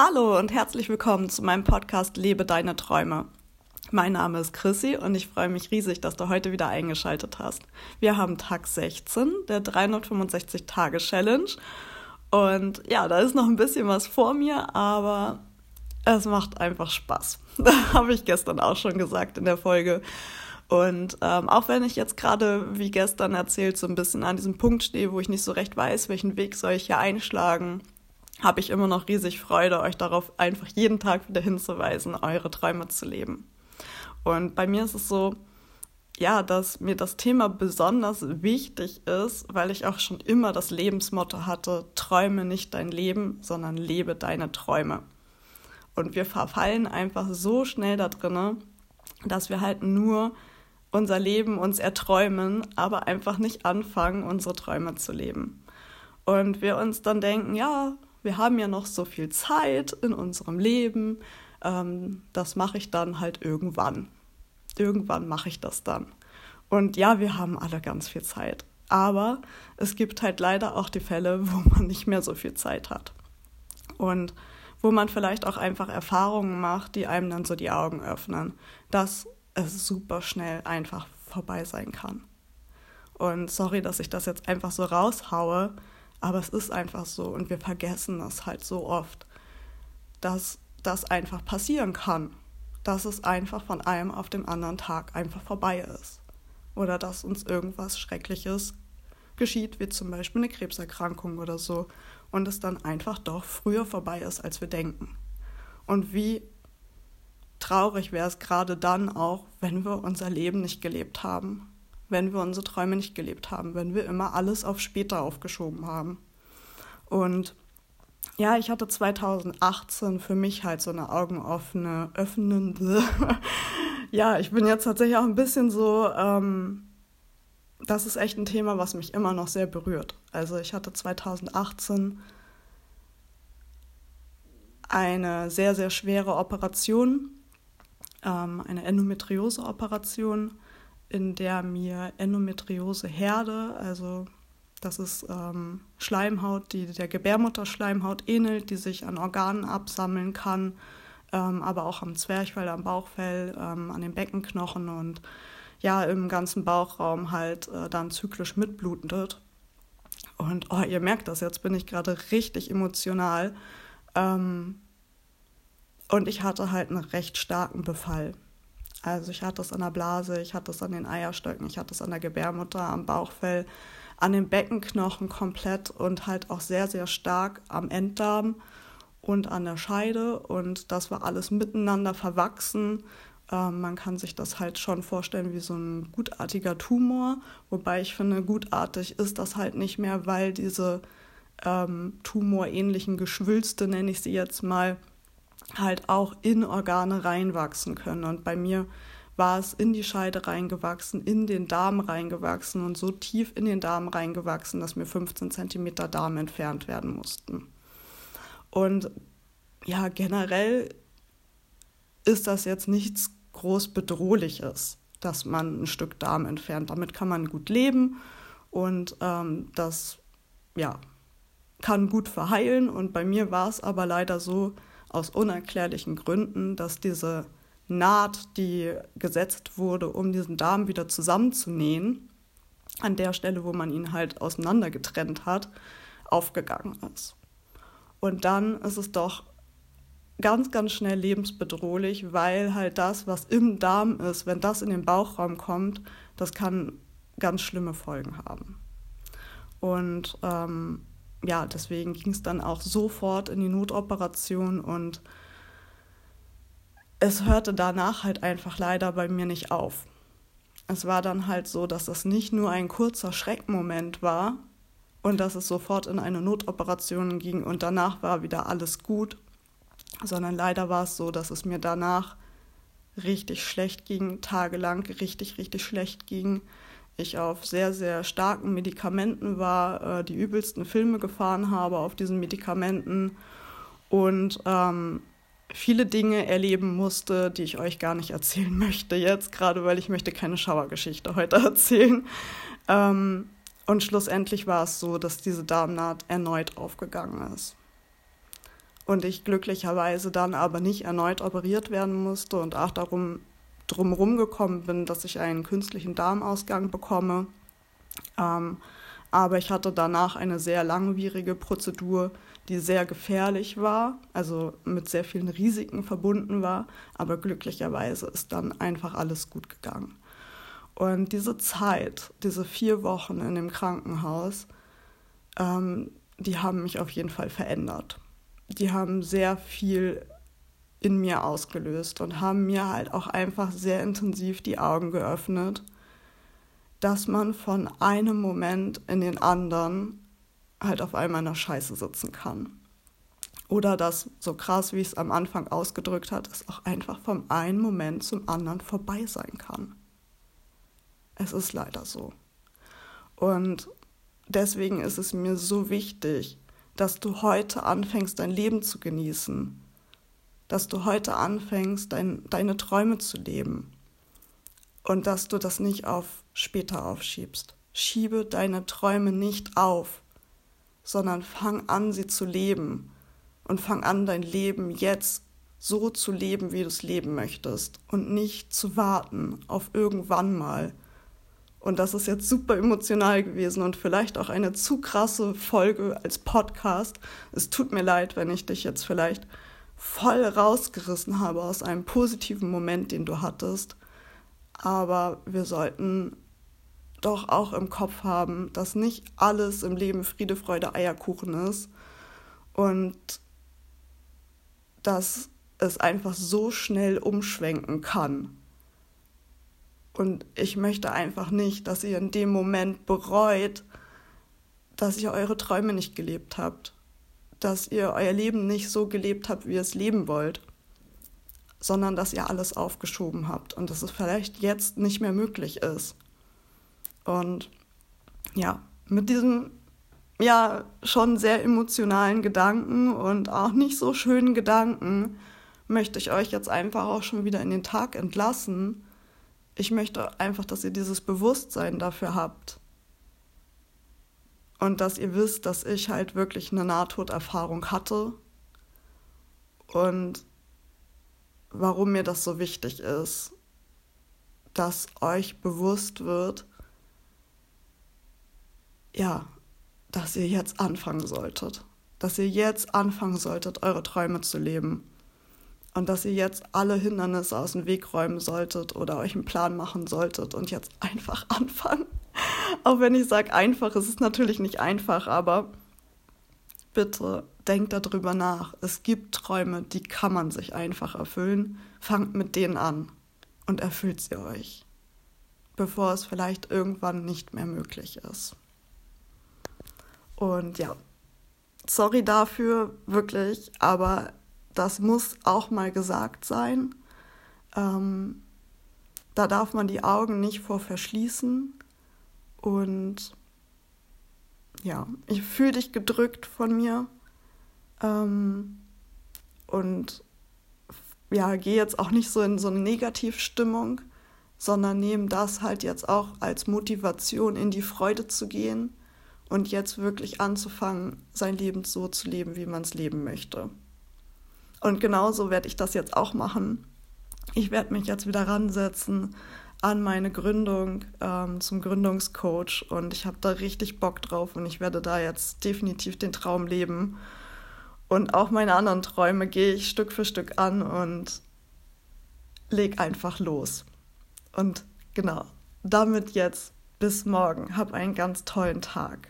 Hallo und herzlich willkommen zu meinem Podcast Lebe deine Träume. Mein Name ist Chrissy und ich freue mich riesig, dass du heute wieder eingeschaltet hast. Wir haben Tag 16 der 365-Tage-Challenge und ja, da ist noch ein bisschen was vor mir, aber es macht einfach Spaß. Da habe ich gestern auch schon gesagt in der Folge. Und ähm, auch wenn ich jetzt gerade, wie gestern erzählt, so ein bisschen an diesem Punkt stehe, wo ich nicht so recht weiß, welchen Weg soll ich hier einschlagen, habe ich immer noch riesig Freude, euch darauf einfach jeden Tag wieder hinzuweisen, eure Träume zu leben. Und bei mir ist es so, ja, dass mir das Thema besonders wichtig ist, weil ich auch schon immer das Lebensmotto hatte, träume nicht dein Leben, sondern lebe deine Träume. Und wir verfallen einfach so schnell da drinne, dass wir halt nur unser Leben uns erträumen, aber einfach nicht anfangen, unsere Träume zu leben. Und wir uns dann denken, ja, wir haben ja noch so viel Zeit in unserem Leben, ähm, das mache ich dann halt irgendwann. Irgendwann mache ich das dann. Und ja, wir haben alle ganz viel Zeit. Aber es gibt halt leider auch die Fälle, wo man nicht mehr so viel Zeit hat. Und wo man vielleicht auch einfach Erfahrungen macht, die einem dann so die Augen öffnen, dass es super schnell einfach vorbei sein kann. Und sorry, dass ich das jetzt einfach so raushaue, aber es ist einfach so und wir vergessen das halt so oft, dass das einfach passieren kann, dass es einfach von einem auf den anderen Tag einfach vorbei ist. Oder dass uns irgendwas Schreckliches geschieht, wie zum Beispiel eine Krebserkrankung oder so, und es dann einfach doch früher vorbei ist, als wir denken. Und wie traurig wäre es gerade dann auch, wenn wir unser Leben nicht gelebt haben, wenn wir unsere Träume nicht gelebt haben, wenn wir immer alles auf später aufgeschoben haben. Und ja, ich hatte 2018 für mich halt so eine augenoffene, öffnende. ja, ich bin jetzt tatsächlich auch ein bisschen so, ähm, das ist echt ein Thema, was mich immer noch sehr berührt. Also ich hatte 2018 eine sehr, sehr schwere Operation, ähm, eine Endometriose-Operation, in der mir Endometriose-Herde, also das ist ähm, Schleimhaut, die der Gebärmutterschleimhaut ähnelt, die sich an Organen absammeln kann, ähm, aber auch am Zwerchfell, am Bauchfell, ähm, an den Beckenknochen und ja, im ganzen Bauchraum halt äh, dann zyklisch mitblutet. Und oh, ihr merkt das, jetzt bin ich gerade richtig emotional. Ähm, und ich hatte halt einen recht starken Befall. Also ich hatte es an der Blase, ich hatte es an den Eierstöcken, ich hatte es an der Gebärmutter, am Bauchfell, an den Beckenknochen komplett und halt auch sehr, sehr stark am Enddarm und an der Scheide. Und das war alles miteinander verwachsen. Ähm, man kann sich das halt schon vorstellen wie so ein gutartiger Tumor. Wobei ich finde, gutartig ist das halt nicht mehr, weil diese ähm, tumorähnlichen Geschwülste, nenne ich sie jetzt mal, halt auch in Organe reinwachsen können. Und bei mir war es in die Scheide reingewachsen, in den Darm reingewachsen und so tief in den Darm reingewachsen, dass mir 15 Zentimeter Darm entfernt werden mussten. Und ja, generell ist das jetzt nichts groß bedrohliches, dass man ein Stück Darm entfernt. Damit kann man gut leben und ähm, das ja, kann gut verheilen. Und bei mir war es aber leider so, aus unerklärlichen Gründen, dass diese Naht, die gesetzt wurde, um diesen Darm wieder zusammenzunähen, an der Stelle, wo man ihn halt auseinander getrennt hat, aufgegangen ist. Und dann ist es doch ganz, ganz schnell lebensbedrohlich, weil halt das, was im Darm ist, wenn das in den Bauchraum kommt, das kann ganz schlimme Folgen haben. Und ähm, ja, deswegen ging es dann auch sofort in die Notoperation und es hörte danach halt einfach leider bei mir nicht auf. Es war dann halt so, dass es nicht nur ein kurzer Schreckmoment war und dass es sofort in eine Notoperation ging und danach war wieder alles gut, sondern leider war es so, dass es mir danach richtig schlecht ging, tagelang richtig, richtig schlecht ging. Ich auf sehr, sehr starken Medikamenten war, äh, die übelsten Filme gefahren habe auf diesen Medikamenten und ähm, viele Dinge erleben musste, die ich euch gar nicht erzählen möchte jetzt, gerade weil ich möchte keine Schauergeschichte heute erzählen. Ähm, und schlussendlich war es so, dass diese Darmnaht erneut aufgegangen ist. und ich glücklicherweise dann aber nicht erneut operiert werden musste und auch darum drumherum gekommen bin, dass ich einen künstlichen Darmausgang bekomme. Ähm, aber ich hatte danach eine sehr langwierige Prozedur, die sehr gefährlich war, also mit sehr vielen Risiken verbunden war. Aber glücklicherweise ist dann einfach alles gut gegangen. Und diese Zeit, diese vier Wochen in dem Krankenhaus, ähm, die haben mich auf jeden Fall verändert die haben sehr viel in mir ausgelöst und haben mir halt auch einfach sehr intensiv die Augen geöffnet, dass man von einem Moment in den anderen halt auf einmal in der Scheiße sitzen kann. Oder dass, so krass wie es am Anfang ausgedrückt hat, es auch einfach vom einen Moment zum anderen vorbei sein kann. Es ist leider so. Und deswegen ist es mir so wichtig, dass du heute anfängst, dein Leben zu genießen, dass du heute anfängst, dein, deine Träume zu leben und dass du das nicht auf später aufschiebst. Schiebe deine Träume nicht auf, sondern fang an, sie zu leben und fang an, dein Leben jetzt so zu leben, wie du es leben möchtest und nicht zu warten auf irgendwann mal und das ist jetzt super emotional gewesen und vielleicht auch eine zu krasse Folge als Podcast. Es tut mir leid, wenn ich dich jetzt vielleicht voll rausgerissen habe aus einem positiven Moment, den du hattest. Aber wir sollten doch auch im Kopf haben, dass nicht alles im Leben Friede, Freude, Eierkuchen ist und dass es einfach so schnell umschwenken kann. Und ich möchte einfach nicht, dass ihr in dem Moment bereut, dass ihr eure Träume nicht gelebt habt, dass ihr euer Leben nicht so gelebt habt, wie ihr es leben wollt, sondern dass ihr alles aufgeschoben habt und dass es vielleicht jetzt nicht mehr möglich ist. Und ja, mit diesem ja schon sehr emotionalen Gedanken und auch nicht so schönen Gedanken möchte ich euch jetzt einfach auch schon wieder in den Tag entlassen ich möchte einfach, dass ihr dieses Bewusstsein dafür habt. Und dass ihr wisst, dass ich halt wirklich eine Nahtoderfahrung hatte. Und warum mir das so wichtig ist, dass euch bewusst wird, ja, dass ihr jetzt anfangen solltet. Dass ihr jetzt anfangen solltet, eure Träume zu leben und dass ihr jetzt alle Hindernisse aus dem Weg räumen solltet oder euch einen Plan machen solltet und jetzt einfach anfangen. Auch wenn ich sage einfach, es ist natürlich nicht einfach, aber bitte denkt darüber nach. Es gibt Träume, die kann man sich einfach erfüllen. Fangt mit denen an und erfüllt sie euch, bevor es vielleicht irgendwann nicht mehr möglich ist. Und ja, sorry dafür, wirklich, aber das muss auch mal gesagt sein. Ähm, da darf man die Augen nicht vor verschließen. Und ja, ich fühle dich gedrückt von mir. Ähm, und ja, gehe jetzt auch nicht so in so eine Negativstimmung, sondern nehme das halt jetzt auch als Motivation in die Freude zu gehen und jetzt wirklich anzufangen, sein Leben so zu leben, wie man es leben möchte. Und genauso werde ich das jetzt auch machen. Ich werde mich jetzt wieder ransetzen an meine Gründung ähm, zum Gründungscoach und ich habe da richtig Bock drauf und ich werde da jetzt definitiv den Traum leben. Und auch meine anderen Träume gehe ich Stück für Stück an und leg einfach los. Und genau, damit jetzt bis morgen. Hab einen ganz tollen Tag.